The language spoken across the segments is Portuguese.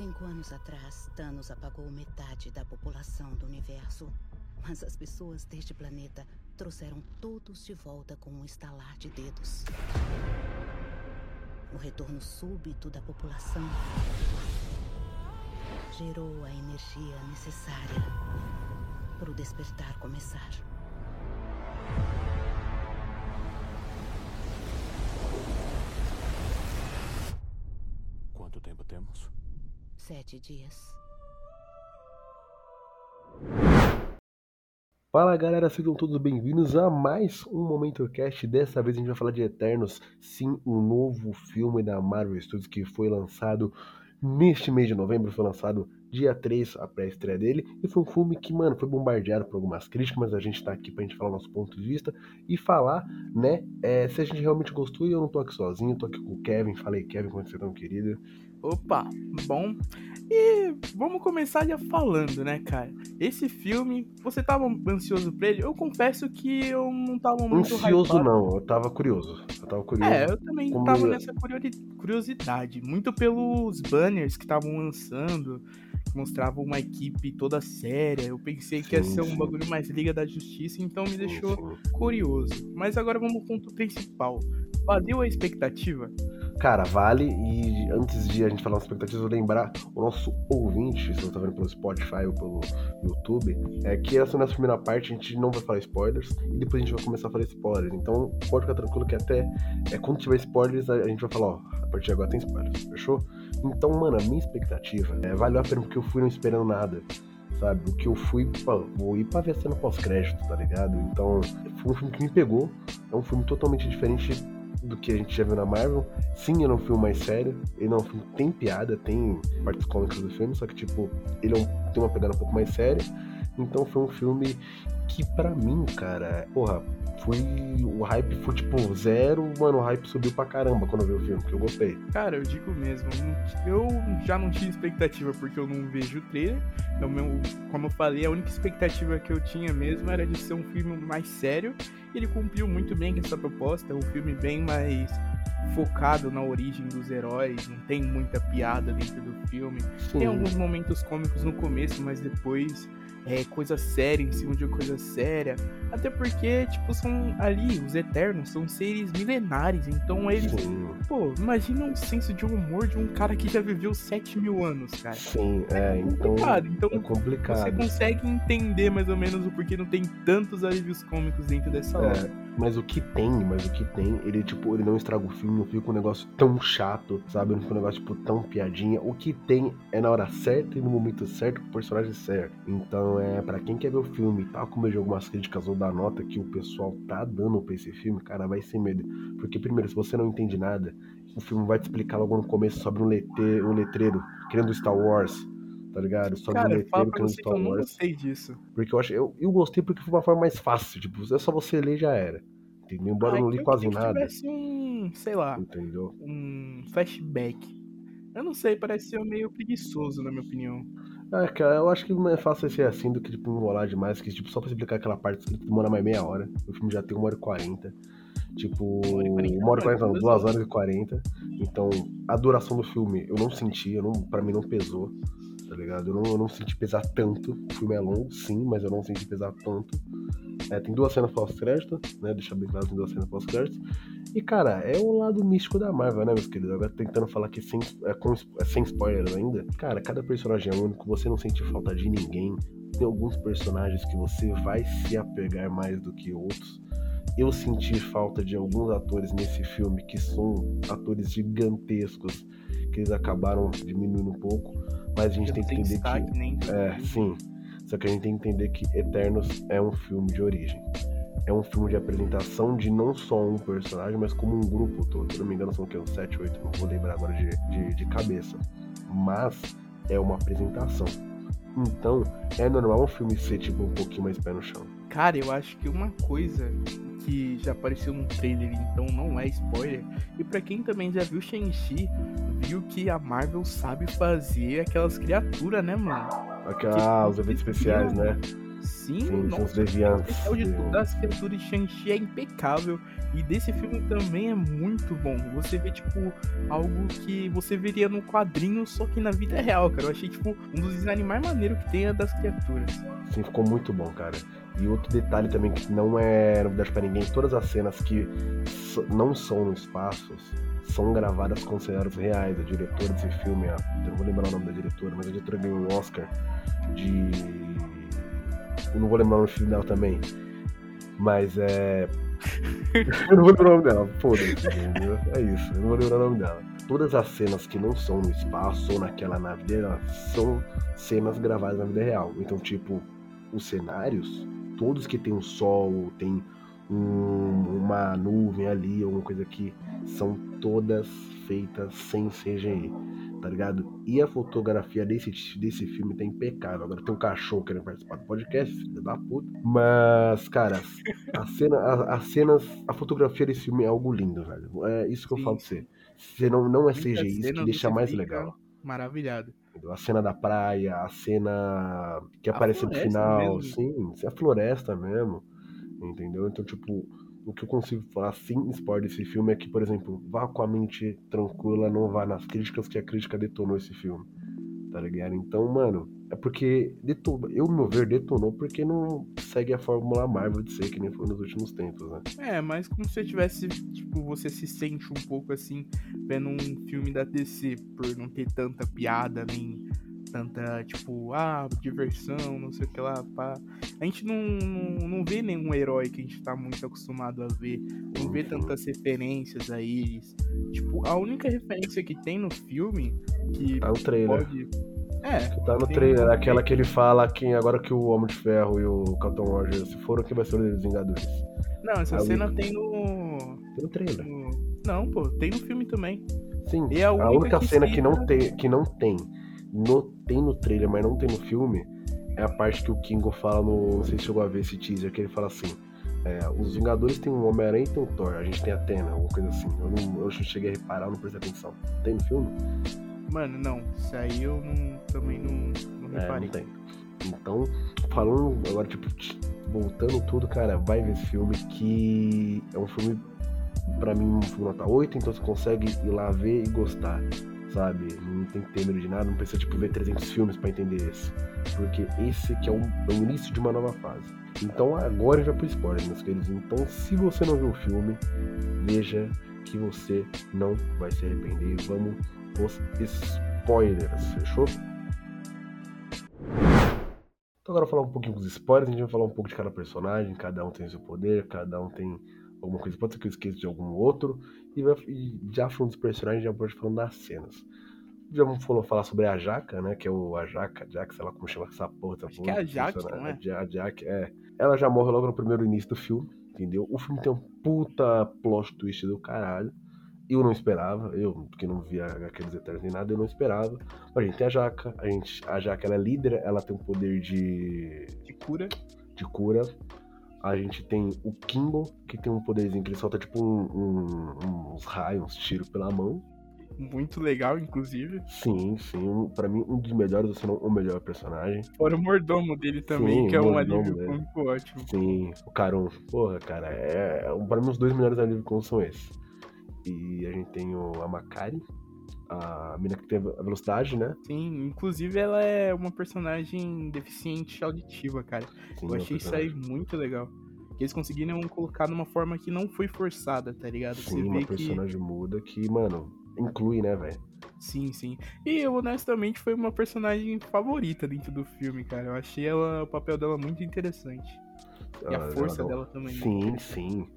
Cinco anos atrás, Thanos apagou metade da população do universo. Mas as pessoas deste planeta trouxeram todos de volta com um estalar de dedos. O retorno súbito da população gerou a energia necessária para o despertar começar. Sete dias. Fala galera, sejam todos bem-vindos a mais um Momento Cast. Dessa vez a gente vai falar de Eternos, sim, um novo filme da Marvel Studios que foi lançado neste mês de novembro, foi lançado dia 3, a pré-estreia dele, e foi um filme que, mano, foi bombardeado por algumas críticas, mas a gente tá aqui pra gente falar nosso ponto de vista e falar, né, é, se a gente realmente gostou, e eu não tô aqui sozinho, tô aqui com o Kevin, falei Kevin, como você tá, tão querido? Opa, bom. E vamos começar já falando, né, cara? Esse filme, você tava ansioso pra ele? Eu confesso que eu não tava muito Ansioso hypado. não, eu tava curioso. Eu tava curioso. É, eu também Como tava nessa curiosidade. Muito pelos banners que estavam lançando, que mostravam uma equipe toda séria. Eu pensei que ia ser um bagulho mais Liga da Justiça, então me deixou curioso. Mas agora vamos ao ponto principal. Valeu a expectativa? Cara, vale. E antes de a gente falar das expectativas, eu lembrar o nosso ouvinte, se você tá vendo pelo Spotify ou pelo YouTube, é que essa nessa primeira parte a gente não vai falar spoilers e depois a gente vai começar a falar spoilers. Então pode ficar tranquilo que até é, quando tiver spoilers a, gente vai falar, ó, a partir de agora tem spoilers, fechou? Então, mano, a minha expectativa é, valeu a pena porque eu fui não esperando nada. Sabe, o que eu fui, pô, vou ir pra ver cena pós-crédito, tá ligado? Então, foi um filme que me pegou. É um filme totalmente diferente do que a gente já viu na Marvel. Sim, ele é um filme mais sério. Ele é um filme tem piada, tem partes cômicas do filme, só que, tipo, ele é um- tem uma pegada um pouco mais séria. Então foi um filme que, pra mim, cara, porra, foi. O hype foi tipo zero, mano, o hype subiu pra caramba quando eu vi o filme, que eu gostei. Cara, eu digo mesmo, eu já não tinha expectativa porque eu não vejo o trailer. É o meu, como eu falei, a única expectativa que eu tinha mesmo era de ser um filme mais sério. Ele cumpriu muito bem com essa proposta. É um filme bem mais focado na origem dos heróis. Não tem muita piada dentro do filme. Tem alguns momentos cômicos no começo, mas depois é coisa séria em cima de coisa séria. Até porque, tipo, são ali, os Eternos são seres milenares. Então eles Sim, Pô, imagina um senso de humor de um cara que já viveu 7 mil anos, cara. sim, é, então. complicado. Então É você complicado. consegue entender mais ou menos o porquê não tem tantos alívios cômicos dentro dessa obra. Mas o que tem, mas o que tem, ele, tipo, ele não estraga o filme, não fica um negócio tão chato, sabe? Não fica um negócio, tipo, tão piadinha. O que tem é na hora certa e no momento certo, com o personagem certo. Então, é, pra quem quer ver o filme, tal como eu algumas críticas ou da nota que o pessoal tá dando pra esse filme, cara, vai sem medo. Porque, primeiro, se você não entende nada, o filme vai te explicar logo no começo sobre um, lete, um letreiro querendo Star Wars. Tá ligado? Um Cara, você que Star eu não Wars. gostei disso. Porque eu acho. Eu, eu gostei porque foi uma forma mais fácil. Tipo, é só você ler e já era. Entendeu? Embora eu não li eu quase queria que nada. tivesse um, sei lá, Entendeu? um flashback. Eu não sei, parece ser meio preguiçoso, na minha opinião. É, cara, eu acho que não é fácil ser assim do que, tipo, enrolar demais. Que, tipo, só pra explicar aquela parte demora mais meia hora. O filme já tem uma hora e quarenta. Tipo, Uma hora e quarenta, uma hora e quarenta, não, duas duas horas e quarenta. Então, a duração do filme eu não senti, eu não, pra mim não pesou, tá ligado? Eu não, eu não senti pesar tanto. O filme é longo, sim, mas eu não senti pesar tanto. É, tem duas cenas pós-crédito, né? Deixar bem claro, tem duas cenas pós-crédito. E, cara, é o lado místico da Marvel, né, meus queridos? Agora tentando falar aqui sem, é, com, é, sem spoilers ainda. Cara, cada personagem é único, você não sente falta de ninguém. Tem alguns personagens que você vai se apegar mais do que outros. Eu senti falta de alguns atores nesse filme que são atores gigantescos, que eles acabaram diminuindo um pouco. Mas a gente tem que entender que. nem É, sim. Só que a gente tem que entender que Eternos é um filme de origem. É um filme de apresentação de não só um personagem, mas como um grupo todo. Se não me engano, são o quê? Uns 7, 8, não vou lembrar agora de, de, de cabeça. Mas é uma apresentação. Então, é normal um filme ser tipo um pouquinho mais pé no chão. Cara, eu acho que uma coisa que já apareceu no trailer, então não é spoiler, e pra quem também já viu Shang-Chi, viu que a Marvel sabe fazer aquelas criaturas, né, mano? Aquela, ah, os eventos especiais, né? Sim, Sim, nossa, o especial de deviantes. das criaturas de Shang-Chi é impecável. E desse filme também é muito bom. Você vê, tipo, algo que você veria no quadrinho, só que na vida real, cara. Eu achei, tipo, um dos designs mais maneiros que tem é das criaturas. Sim, ficou muito bom, cara. E outro detalhe também que não é novidade pra ninguém, todas as cenas que não são no espaço são gravadas com cenários reais. A diretora desse filme, a, eu não vou lembrar o nome da diretora, mas a diretora ganhou um Oscar de. Eu não vou lembrar o nome dela também. Mas é. eu não vou lembrar o nome dela, foda-se? É isso, eu não vou lembrar o nome dela. Todas as cenas que não são no espaço ou naquela nave dela são cenas gravadas na vida real. Então, tipo, os cenários, todos que tem um sol, tem um- uma nuvem ali, alguma coisa aqui, são todas feitas sem CGI, tá ligado? E a fotografia desse, desse filme tá impecável. Agora tem um cachorro querendo participar do podcast, filho da puta. Mas, cara, a cena, a- as cenas, a fotografia desse filme é algo lindo, velho. É isso que eu Sim, falo pra você. Você não, não é CGI, isso que deixa mais fica legal. Maravilhado. A cena da praia, a cena que aparece no final, mesmo. sim, é a floresta mesmo, entendeu? Então, tipo, o que eu consigo falar sem spoiler desse filme é que, por exemplo, vá com a mente tranquila, não vá nas críticas que a crítica detonou esse filme, tá ligado? Então, mano, é porque detonou, eu, no meu ver, detonou porque não segue a fórmula Marvel de ser que nem foi nos últimos tempos, né? É, mas como se você tivesse, tipo, você se sente um pouco assim, vendo um filme da DC, por não ter tanta piada, nem tanta, tipo, ah, diversão, não sei o que lá, pá. A gente não, não, não vê nenhum herói que a gente tá muito acostumado a ver, não vê Uhum. tantas referências a eles. Tipo, a única referência que tem no filme, que Tá no trailer. pode... É, Tá no trailer, aquela que ele fala que agora que o Homem de Ferro e o Capitão Rogers se foram, quem vai ser o Vingadores? não, essa A cena única. tem no... Tem no trailer. no- Não, pô, tem no filme também. Sim, E é a a única única que cena que não tem, que não tem, no, tem no trailer, mas não tem no filme, é a parte que o Kingo fala no. Não sei se chegou a ver esse teaser, que ele fala assim. é, os Vingadores tem um Homem-Aranha e tem um Thor, a gente tem a Atena, alguma coisa assim. Eu não, eu cheguei a reparar, eu não prestei atenção. Tem no filme? Mano, não, isso aí eu não, também não, não É, reparei. não tem. Então, falando agora, tipo, voltando tudo, cara, vai ver esse filme que é um filme, pra mim, um filme nota 8, então você consegue ir lá ver e gostar, sabe? Não tem que ter medo de nada, não precisa, tipo, ver 300 filmes pra entender esse. Porque esse que é o, é o início de uma nova fase. Então, agora já pro spoiler, meus queridos. Então, se você não viu o filme, veja que você não vai se arrepender. Vamos os spoilers, fechou? Então agora falar um pouquinho dos spoilers, a gente vai falar um pouco de cada personagem, cada um tem seu poder, cada um tem alguma coisa, pode ser que eu esqueça de algum outro, e, vai- e já falando dos personagens, já pode falando das cenas. Já vamos falar, sobre a Jaca, né, que é o a Jaca, Jack, sei lá como chama essa porra, essa Acho porra, que é a Jaque, personagem, não é? A Ja- a Jack, é. Ela já morre logo no primeiro início do filme, entendeu? O filme tem um puta plot twist do caralho. Eu não esperava, eu que não via aqueles Eternos nem nada, eu não esperava. Mas a gente tem a Jaca, a, gente, a Jaca ela é líder, ela tem um poder de, De cura. de cura. A gente tem o Kimbo, que tem um poderzinho que ele solta tipo um- um- uns raios, uns tiros pela mão. Muito legal, inclusive. Sim, sim, pra mim um dos melhores, se não o melhor personagem. Fora o mordomo dele também, Sim, que é um alívio dele. cômico ótimo. Sim, o Caron. Porra, cara, é, é, pra mim os dois melhores alívios cômicos são esses. E a gente tem o, a Makari, a mina que tem a velocidade, né? Sim, inclusive ela é uma personagem deficiente auditiva, cara. Sim, Eu é achei isso aí personagem- muito legal. Eles conseguiram colocar numa forma que não foi forçada, tá ligado? Você Sim, uma vê que. personagem muda que, mano, inclui, né, velho? Sim, sim. E eu, honestamente, foi uma personagem favorita dentro do filme, cara. Eu achei ela, o papel dela muito interessante. E a Ela- força dela também. né? Sim, sim.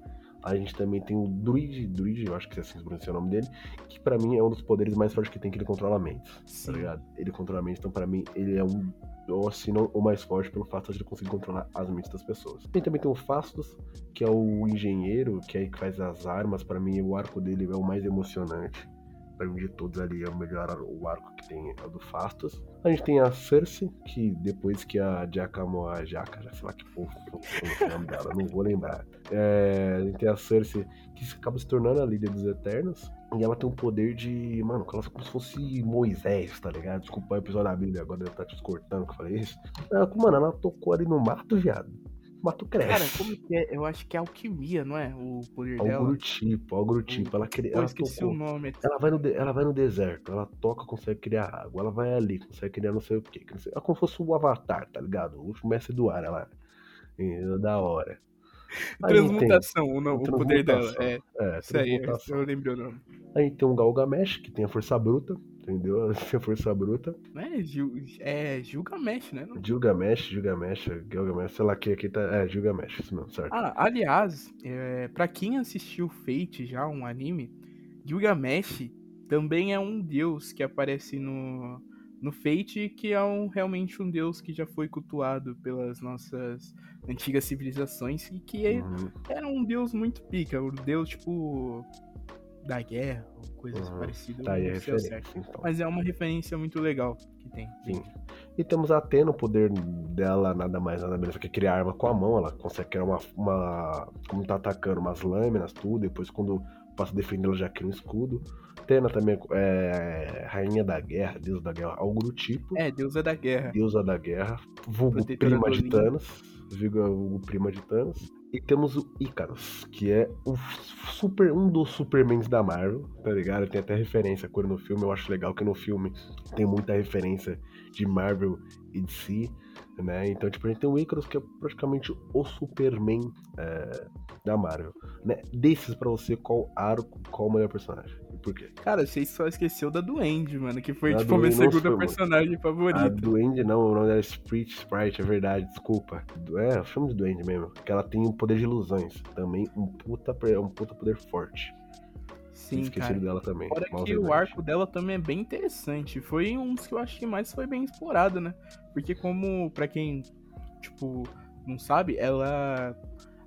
A gente também tem o Druid, Druid, eu acho que é assim que se pronuncia o nome dele, que pra mim é um dos poderes mais fortes que tem, que ele controla a mente, tá ligado? Ele controla a mente, então pra mim ele é um, ou se não o mais forte pelo fato de ele conseguir controlar as mentes das pessoas. E também tem o Fastos, que é o engenheiro, que é aí que faz as armas, pra mim o arco dele é o mais emocionante, Pra mim, de todos ali, é o melhor o arco que tem é o do Fastos. A gente tem a Cersei, que depois que a Giacomo Jaca, sei lá que povo o nome dela, não vou lembrar. É, a gente tem a Cersei, que acaba se tornando a líder dos Eternos. E ela tem um poder de. Mano, ela é como se fosse Moisés, tá ligado? Desculpa o episódio da Bíblia, agora ela tá te cortando que eu falei isso. Ela, mano, ela tocou ali no mato, viado mato cresce. Cara, como que é? Eu acho que é alquimia, não é? O poder algo dela. Algo do tipo, algo do tipo. Ela, cria, ela tocou, o nome. Ela vai, no, ela vai no deserto, ela toca, consegue criar água. Ela vai ali, consegue criar não sei o que. É como se fosse o Avatar, tá ligado? O mestre do ar, ela. É da hora. Transmutação, o, o poder dela. É, é isso aí, eu lembro o nome. Aí tem um Galgamesh, que tem a força bruta, entendeu? A força bruta. É, Gil, é Gilgamesh, né? Não? Gilgamesh, Gilgamesh, Gilgamesh, sei lá que aqui tá. É, Gilgamesh, isso mesmo, certo. Ah, aliás, é, pra quem assistiu Fate já, um anime, Gilgamesh também é um deus que aparece no, no Fate, que é um, realmente um deus que já foi cultuado pelas nossas antigas civilizações e que é, uhum. era um deus muito pica, um deus tipo da guerra, coisas uhum. parecidas. Tá a referência, então. Mas é uma referência muito legal que tem. Sim. E temos a Atena, o poder dela nada mais nada menos que criar arma com a mão. Ela consegue criar uma. uma como tá atacando, umas lâminas, tudo. Depois, quando passa defender, ela já cria um escudo. Atena também é rainha da guerra, deusa da guerra, algo do tipo. É, deusa da guerra. Deusa da guerra, vulgo prima de Thanos. Vulgo prima de Thanos. E temos o Icarus, que é o super, um dos Supermans da Marvel, tá ligado? Tem até referência ele no filme. Eu acho legal que no filme tem muita referência de Marvel e de si, né? Então, tipo, a gente tem o Icarus, que é praticamente o Superman é, da Marvel. Né? Desses pra você, qual arco, qual o melhor personagem? Por quê? Cara, você só esqueceu da Duende, mano, que foi, tipo, a minha segunda personagem favorita. A Duende não, o nome era Sprite, Sprite, é verdade, desculpa. É, eu chamo de Duende mesmo, que ela tem um poder de ilusões. Também um puta, um puta poder forte. Sim, Esquecido cara. dela também. Fora que o arco dela também é bem interessante. Foi um dos que eu acho que mais foi bem explorado, né? Porque como, para quem, tipo, não sabe, ela...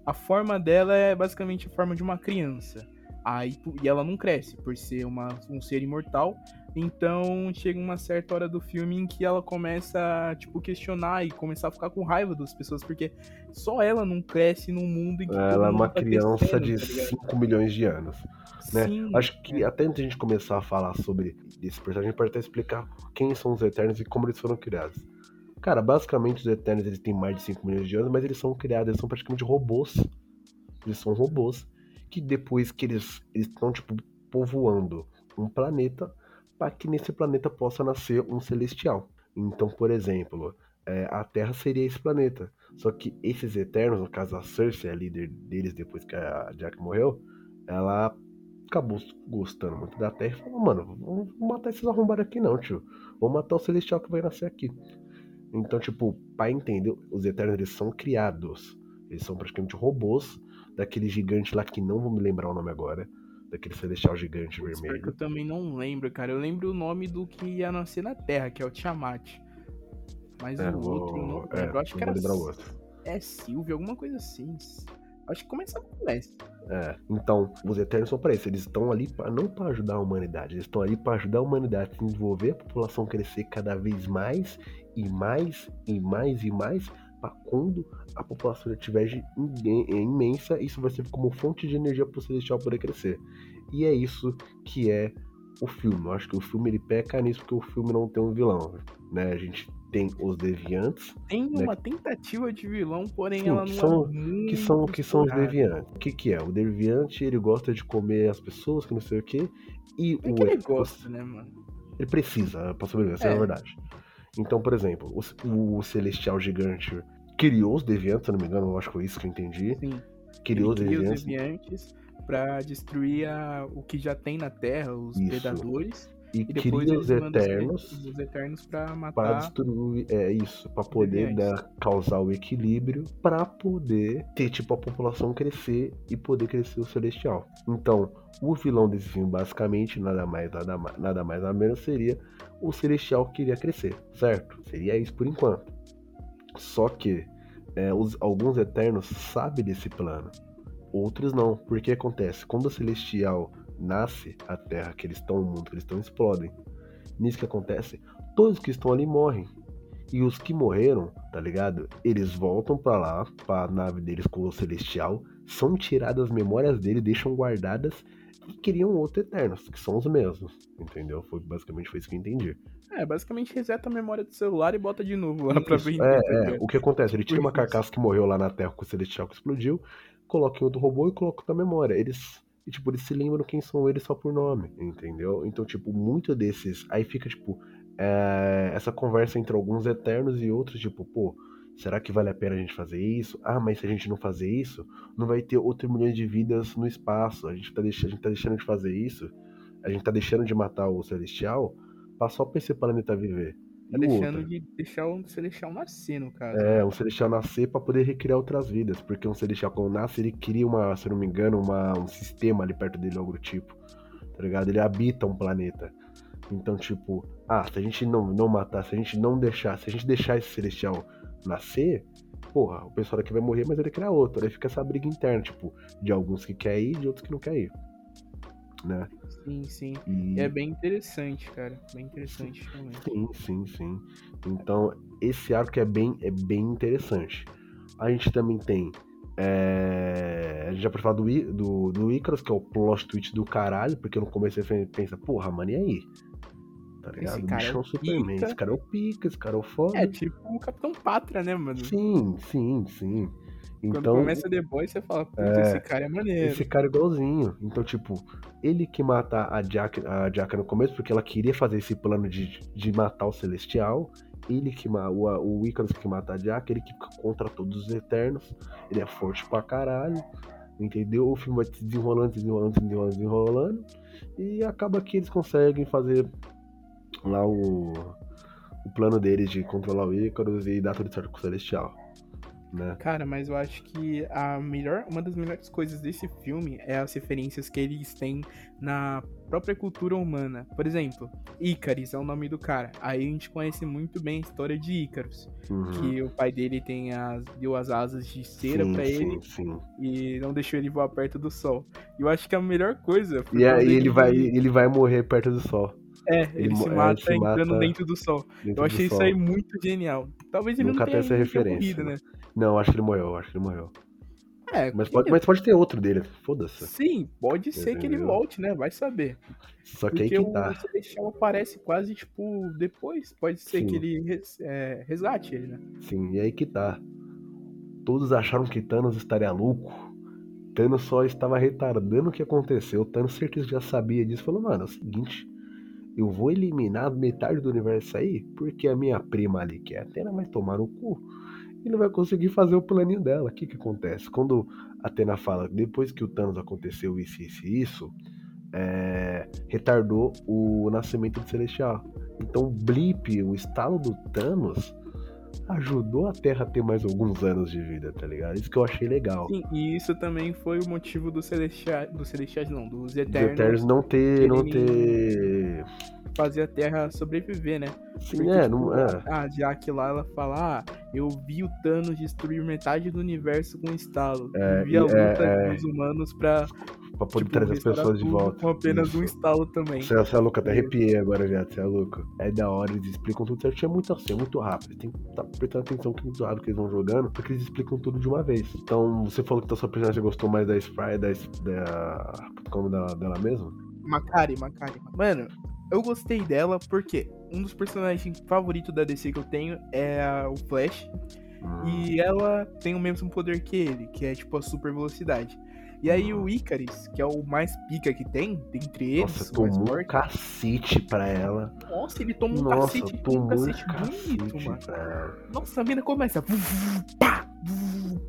A forma dela é basicamente a forma de uma criança. Aí, e ela não cresce por ser uma, um ser imortal. Então chega uma certa hora do filme em que ela começa a tipo, questionar e começar a ficar com raiva das pessoas, porque só ela não cresce num mundo em que. Ela é uma tá criança de tá 5 milhões de anos. Né? Sim, Acho que é. até antes de a gente começar a falar sobre esse personagem, a gente pode até explicar quem são os Eternos e como eles foram criados. Cara, basicamente os Eternos eles têm mais de 5 milhões de anos, mas eles são criados, eles são praticamente robôs. Eles são robôs que depois que eles estão, tipo, povoando um planeta, para que nesse planeta possa nascer um celestial. Então, por exemplo, é, a Terra seria esse planeta. Só que esses Eternos, no caso a Cersei, a líder deles depois que a Jack morreu, ela acabou gostando muito da Terra e falou, mano, vamos matar esses arrombados aqui não, tio. Vamos matar o Celestial que vai nascer aqui. Então, tipo, para entender, os Eternos eles são criados. Eles são praticamente robôs daquele gigante lá que não vou me lembrar o nome agora. Daquele celestial gigante Putz, vermelho. eu também não lembro, cara. Eu lembro o nome do que ia nascer na Terra, que é o Tiamat. Mas é, o outro não É, eu acho que era. Lembrar o outro. É Silvio, alguma coisa assim. Acho que começa com S. É, então, os Eternos são para isso. Eles estão ali pra, não para ajudar a humanidade, eles estão ali para ajudar a humanidade a se desenvolver, a população crescer cada vez mais e mais e mais e mais, para quando a população estiver imensa, isso vai ser como fonte de energia para o celestial poder crescer. E é isso que é o filme. Eu acho que o filme ele peca nisso porque o filme não tem um vilão, né? A gente tem os deviantes. Tem né? uma tentativa de vilão, porém Sim, ela não são, é que são que são os deviantes. O que que é? O deviante ele gosta de comer as pessoas, que não sei o quê, e é o que ele gosta, né, mano? Ele precisa para sobreviver, essa é. é a verdade. Então, por exemplo, o, o celestial gigante criou os deviantes, se não me engano, eu acho que foi isso que eu entendi. Sim. Criou os deviantes. os deviantes pra destruir a, o que já tem na Terra, os isso. predadores. E, e cria os eternos, os eternos para matar para destruir é isso para poder dar, causar o equilíbrio para poder ter tipo a população crescer e poder crescer o celestial então o vilão desse filme basicamente nada mais nada mais nada mais nada menos seria o celestial que queria crescer certo seria isso por enquanto só que é, os, alguns Eternos sabem desse plano, outros não. Porque acontece, quando o Celestial nasce a Terra, que eles estão no mundo, que eles estão explodem. Nisso que acontece, todos que estão ali morrem. E os que morreram, tá ligado? Eles voltam para lá, pra nave deles com o Celestial, são tiradas as memórias dele, deixam guardadas e criam outro Eternos, que são os mesmos. Entendeu? Foi basicamente foi isso que eu entendi. É, basicamente reseta a memória do celular e bota de novo lá pra vender. é, é. O que acontece? Ele tira uma carcaça que morreu lá na Terra com o Celestial que explodiu, coloca em outro robô e coloca na memória. Eles. E, tipo, eles se lembram quem são eles só por nome, entendeu? Então, tipo, muito desses. Aí fica, tipo, é, essa conversa entre alguns eternos e outros, tipo, pô, será que vale a pena a gente fazer isso? Ah, mas se a gente não fazer isso, não vai ter outro milhão de vidas no espaço. A gente tá, deix... a gente tá deixando de fazer isso. A gente tá deixando de matar o Celestial pra só pra esse planeta viver. Tá deixando outro? de deixar o Celestial nascer, no caso. É, um celestial nascer pra poder recriar outras vidas. Porque um celestial, quando nasce, ele cria uma, se eu não me engano, uma, um sistema ali perto dele, algo do tipo. Tá ligado? Ele habita um planeta. Então, tipo, ah, se a gente não, não matar, se a gente não deixar, se a gente deixar esse celestial nascer, porra, o pessoal daqui vai morrer, mas ele criar outro. Aí fica essa briga interna, tipo, de alguns que querem ir e de outros que não querem ir. Né? Sim, sim. E... É bem interessante, cara. Bem interessante realmente. Sim, sim, sim. Então, esse arco é bem, é bem interessante. A gente também tem. é, A gente já pode falar do, do, do Icarus, que é o plot twist do caralho, porque no começo você pensa, porra, mano, e aí? Tá ligado? O cara bicho é é o Superman. pica. Esse cara é o pica, esse cara é o foda. É tipo o Capitão Pátria, né, mano? Sim, sim, sim. Quando Então, começa The Boys, você fala, puta, É, esse cara é maneiro. esse cara é igualzinho. Então, tipo, ele que mata a Jack, a Jack no começo, porque ela queria fazer esse plano de, de matar o Celestial. Ele que o, o Icarus que mata a Jack, ele que fica contra todos os Eternos. Ele é forte pra caralho. Entendeu? O filme vai se desenrolando, se desenrolando, se desenrolando, se desenrolando. E acaba que eles conseguem fazer lá o, o plano deles de controlar o Icarus e dar tudo certo com o Celestial. Né? Cara, mas eu acho que a melhor, uma das melhores coisas desse filme é as referências que eles têm na própria cultura humana. Por exemplo, Ícaris é o nome do cara. Aí a gente conhece muito bem a história de Ícaros, Uhum. que o pai dele tem as, deu as asas de cera pra ele sim, e não deixou ele voar perto do sol. E eu acho que a melhor coisa E aí ele vai, ele vai morrer perto do sol. É, ele, ele se é, mata se entrando mata dentro do sol. dentro Eu achei do isso sol. aí muito genial. Talvez ele Nunca não tenha, essa referência, morrido, né? Não, acho que ele morreu, acho que ele morreu. É, Mas pode, mas pode ter outro dele, foda-se. Sim, pode ser que ele volte, né? Vai saber. Só que aí Porque que tá. o Celestial aparece quase, tipo, depois. Pode ser Sim. que ele res- é, resgate ele, né? Sim, e aí que tá. Todos acharam que Thanos estaria louco. Thanos só estava retardando o que aconteceu. Thanos certeza já sabia disso. Falou, mano, é o seguinte. Eu vou eliminar metade do universo aí, porque a minha prima ali, que é a Atena, vai tomar no cu. E não vai conseguir fazer o planinho dela. O que que acontece? Quando a Atena fala, depois que o Thanos aconteceu isso, isso e isso, é, retardou o nascimento do Celestial. Então o blip, o estalo do Thanos, ajudou a Terra a ter mais alguns anos de vida, tá ligado? Isso que eu achei legal. Sim, e isso também foi o motivo do Celestial. Do Celestiais, não, dos Os Eternos, Eternos não ter. não ter. Fazer a Terra sobreviver, né? Porque, é, tipo, não. É. A Jack lá, ela fala: Ah, eu vi o Thanos destruir metade do universo com um estalo. É, eu vi a e- luta é, é. dos humanos pra Pra poder tipo, trazer as pessoas de volta. Com apenas Isso. um estalo também. Você, você é louco, até arrepiei agora, viado. Você é louco. É da hora, eles explicam tudo certo. É muito assim, é muito rápido. Tem que estar prestando atenção que é muito rápido que eles vão jogando, porque eles explicam tudo de uma vez. Então, você falou que a sua personagem gostou mais da Spry, da. da como da, dela mesmo? Makari, Makari. Mano, eu gostei dela porque um dos personagens favoritos da DC que eu tenho é a- o Flash. Hum. E ela tem o mesmo poder que ele, que é tipo a super velocidade. E aí o Icarus, que é o mais pica que tem, dentre eles, Nossa, tomou um cacete pra ela. Nossa, ele toma um Nossa, cacete, tomou um cacete cacete bonito, mano. pra ela. Nossa, a mina começa. Pá,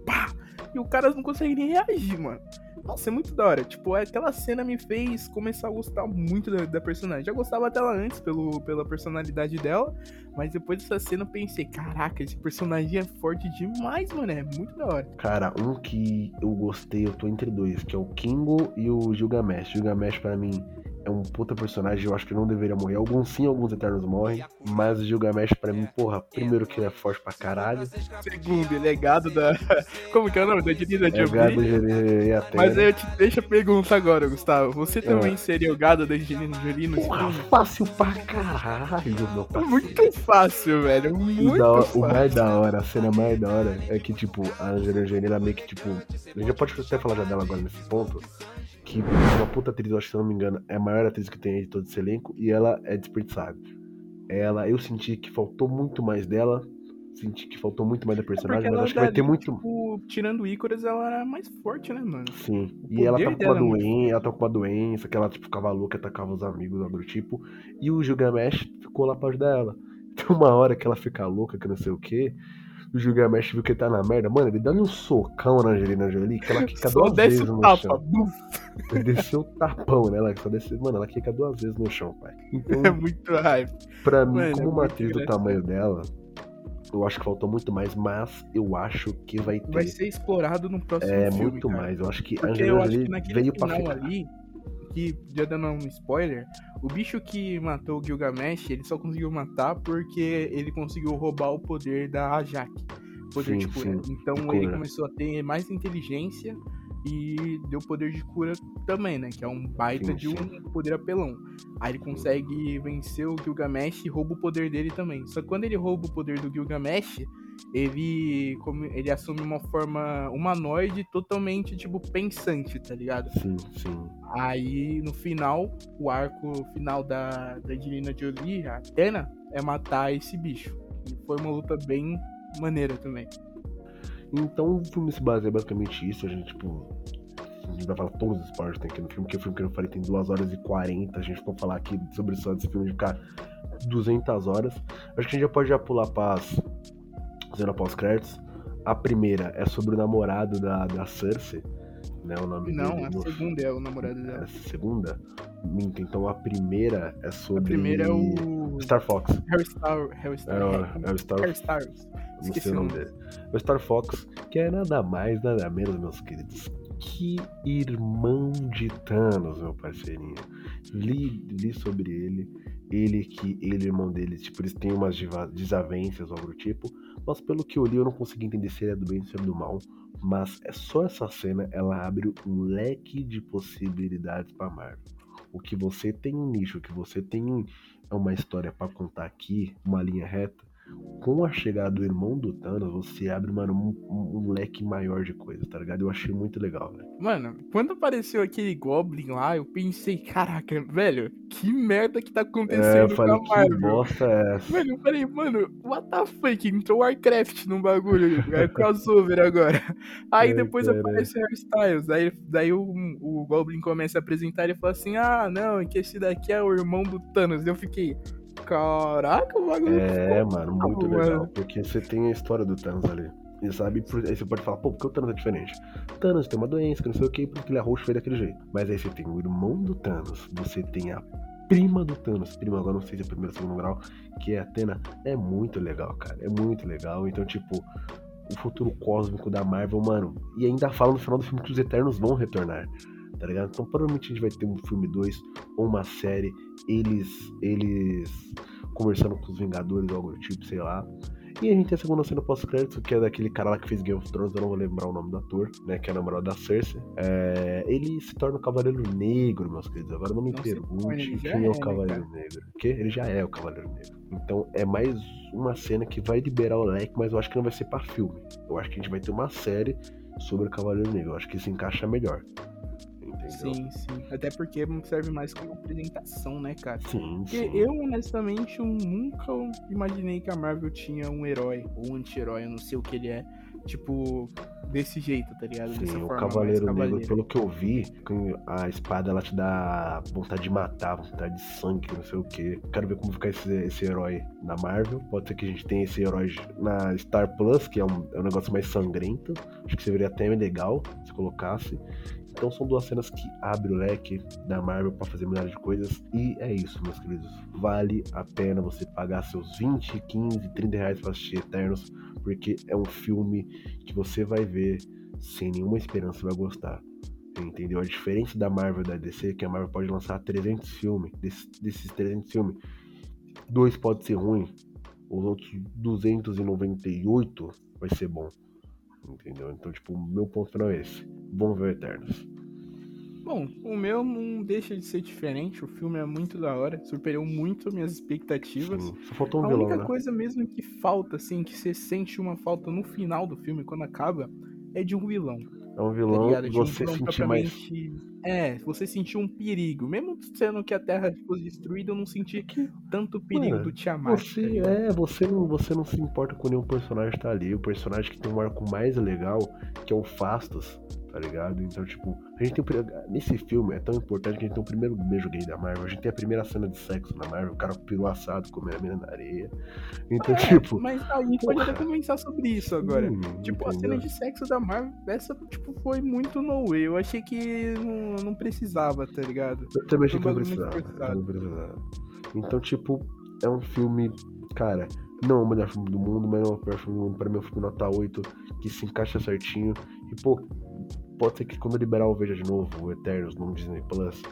pá, e o cara não consegue nem reagir, mano. Nossa, é muito da hora. Tipo, aquela cena me fez começar a gostar muito da, da personagem. Já gostava dela antes pelo, pela personalidade dela, mas depois dessa cena eu pensei, caraca, esse personagem é forte demais, mano. É muito da hora. Cara, um que eu gostei, eu tô entre dois, que é o Kingo e o Gilgamesh. Gilgamesh, pra mim, é é um puta personagem, eu acho que não deveria morrer. Alguns sim, alguns Eternos morrem. Mas o Gilgamesh, pra mim, porra, primeiro que ele é forte pra caralho. Segundo, ele é gado da. Como que é o nome? Da Angelina É gado Atena. Mas aí eu te deixo a pergunta agora, Gustavo. Você também seria o gado da Angelina Jolie no Porra, fácil pra caralho, meu É parceiro. Muito fácil, velho. O, Muito da hora- o fácil. mais da hora, a cena mais da hora é que, tipo, a Angelina Jolie, ela meio que, tipo. A gente já pode até falar já dela agora nesse ponto. Que uma puta atriz, eu acho que se eu não me engano, é a maior atriz que tem aí de todo esse elenco. E ela é desperdiçada. Ela, eu senti que faltou muito mais dela. Senti que faltou muito mais da Porque personagem, mas ela acho que vai ter muito. Tipo, tirando o Ícoras, ela era mais forte, né, mano? Sim. E ela tava com uma é doença, ela tava com uma doença, que ela tipo, ficava louca, atacava os amigos, algo do tipo. E o Gilgamesh ficou lá pra ajudar ela. Tem uma hora que ela fica louca, que não sei o que. O Gilgamesh viu que ele tá na merda. Mano, ele dá-lhe um socão na Angelina Jolie, que ela quica Só duas vezes no tapa. chão. Ele desceu o tapão nela, que só desceu. Mano, ela quica duas vezes no chão, pai. Então, É muito hype. pra mim, Mano, é como uma muito atriz do tamanho dela, eu acho que faltou muito mais, mas eu acho que vai ter. Vai ser explorado no próximo é, filme, muito cara. mais. Eu acho que a Porque Angelina Jolie veio pra ficar. ali, que já dando um spoiler, o bicho que matou o Gilgamesh, ele só conseguiu matar porque ele conseguiu roubar o poder da Ajak. Poder Sim, de cura. sim, Então de ele cura. começou a ter mais inteligência e deu poder de cura também, né? Que é um baita Sim, de um poder apelão. Aí ele consegue vencer o Gilgamesh e rouba o poder dele também. Só que quando ele rouba o poder do Gilgamesh, ele, como, ele assume uma forma humanoide totalmente, tipo, pensante, tá ligado? Sim, sim. Aí, no final, o arco final da, da Angelina Jolie, a Athena, é matar esse bicho. E foi uma luta bem maneira também. Então o filme se baseia basicamente isso. A gente, tipo. A gente vai falar todos os spoilers que tem aqui no filme, porque o filme que eu falei tem 2 horas e 40. A gente for falar aqui sobre só desse filme de ficar 200 horas. Acho que a gente já pode já pular para as cena pós-créditos. A primeira é sobre o namorado da, da Cersei, né? O nome Não, dele. a no- segunda é o namorado A dela. segunda? Minta, então a primeira é sobre. A primeira é o Star Fox. Harry Star, Harry É, Star, o- é o Star Harry. Não sei o nome dele. O Star Fox, que é nada mais, nada menos, meus queridos, que irmão de Thanos, meu parceirinho. Li, li sobre ele, ele que ele e o irmão dele, tipo, eles têm umas desavenças ou algo do tipo, mas pelo que eu li eu não consegui entender se ele é do bem ou se é do mal, mas é só essa cena, ela abre um leque de possibilidades pra Marvel. O que você tem um nicho, o que você tem é uma história pra contar aqui, uma linha reta, com a chegada do irmão do Thanos, você abre, mano, um, um- um leque maior de coisas, tá ligado? Eu achei muito legal, velho. Mano, quando apareceu aquele Goblin lá, eu pensei, caraca, velho, que merda que tá É, eu acontecendo com falei, a que Marvel. bosta é essa? Mano, eu falei, mano, what the fuck? Entrou Warcraft no bagulho, é crossover agora. Aí Ai, depois cara. aparece Styles, aí daí o, o Goblin começa a apresentar e fala assim, ah, não, é que esse daqui é o irmão do Thanos. Eu fiquei, caraca, o bagulho É, mano, muito legal. Porque você tem a história do Thanos ali. E sabe, aí você pode falar, pô, por que o Thanos é diferente? Thanos tem uma doença, que não sei o que, porque ele é roxo, foi daquele jeito. Mas aí você tem o irmão do Thanos, você tem a prima do Thanos, prima agora não sei se é primeiro ou segundo grau, que é a Atena. É muito legal, cara. É muito legal. Então, tipo, o futuro cósmico da Marvel, mano. E ainda fala no final do filme que os Eternos vão retornar. Tá ligado? Então provavelmente a gente vai ter um filme 2 ou uma série, eles. eles conversando com os Vingadores ou algo do tipo, sei lá. E a gente tem a segunda cena pós-crédito, que é daquele cara lá que fez Game of Thrones, eu não vou lembrar o nome do ator, né? Que é namorado da Cersei. É, ele se torna o Cavaleiro Negro, meus queridos. Agora não me como pergunte quem é, é, o né, Cavaleiro Negro. Porque ele já é o Cavaleiro Negro. Então é mais uma cena que vai liberar o leque, mas eu acho que não vai ser pra filme. Eu acho que a gente vai ter uma série sobre o Cavaleiro Negro. Eu acho que se encaixa melhor. Entendeu? Sim, sim. Até porque serve mais como apresentação, né, cara? Sim, Porque sim. eu, honestamente, eu nunca imaginei que a Marvel tinha um herói ou um anti-herói, eu não sei o que ele é, tipo, desse jeito, tá ligado? Dessa Sim, o forma Cavaleiro Negro, pelo que eu vi, a espada ela te dá vontade de matar, vontade de sangue, não sei o que. Quero ver como ficar esse, esse herói na Marvel. Pode ser que a gente tenha esse herói na Star Plus, que é um, é um negócio mais sangrento. Acho que seria até legal se colocasse. Então são duas cenas que abrem o leque da Marvel pra fazer milhares de coisas. E é isso, meus queridos. Vale a pena você pagar seus 20, 15, 30 reais pra assistir Eternos, porque é um filme que você vai ver sem nenhuma esperança vai gostar. Entendeu? A diferença da Marvel e da DC é que a Marvel pode lançar 300 filmes. Desses, desses 300 filmes, dois pode ser ruim, os outros 298 vai ser bom. Entendeu? Então, tipo, o meu ponto final é esse. Vamos ver Eternos. Bom, o meu não deixa de ser diferente. O filme é muito da hora, superou muito minhas expectativas. Sim, só faltou um a vilão, única né? coisa mesmo que falta, assim, que você sente uma falta no final do filme, quando acaba, é de um vilão. É um Tá vilão ligado? que um você vilão sentir mais. É, você sentiu um perigo. Mesmo sendo que a Terra fosse destruída, eu não senti tanto perigo Mano, do Tiamat. tá Você, ligado? é, você não, você não se importa com nenhum personagem que tá ali. O personagem que tem um arco mais legal, que é o Fastos, tá ligado? Então, tipo, a gente tem Nesse filme é tão importante que a gente tem o primeiro beijo gay da Marvel. A gente tem a primeira cena de sexo na Marvel, o cara peru assado comendo a mina na areia. Então, É, tipo. mas aí a gente pode até porra. conversar sobre isso agora. hum, Tipo, a entendeu? cena de sexo da Marvel, essa, tipo, foi muito no way. Eu achei que não, não precisava, tá ligado? Eu também achei que não precisava. Não precisava. Então, tipo, é um filme, cara, não é o melhor filme do mundo, mas é o pior filme do mundo. Pra mim é um filme nota 8, que se encaixa certinho. E, pô, pode ser que quando liberar eu veja de novo o Eternos no Disney Plus.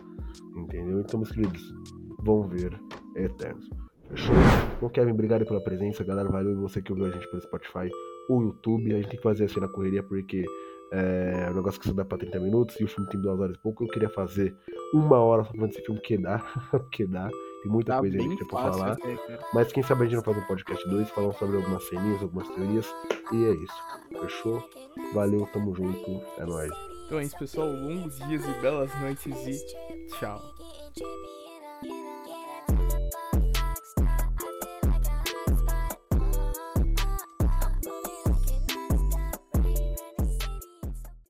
Entendeu? Então, meus queridos, vão ver Eternos. Fechou? Bom, Kevin, obrigado pela presença, galera. Valeu e você que ouviu a gente pelo Spotify ou YouTube. A gente tem que fazer assim na correria porque é um negócio que só dá pra 30 minutos e o filme tem duas horas e pouco. Eu queria fazer uma hora só falando desse filme que dá, que dá. Tem muita Tá coisa aí bem que tem pra fácil falar. até. Mas quem sabe a gente não faz um podcast 2 falando sobre algumas ceninhas, algumas teorias. E é isso. Fechou? Valeu, tamo junto. É nóis. Então é isso, pessoal. Longos dias e belas noites e tchau.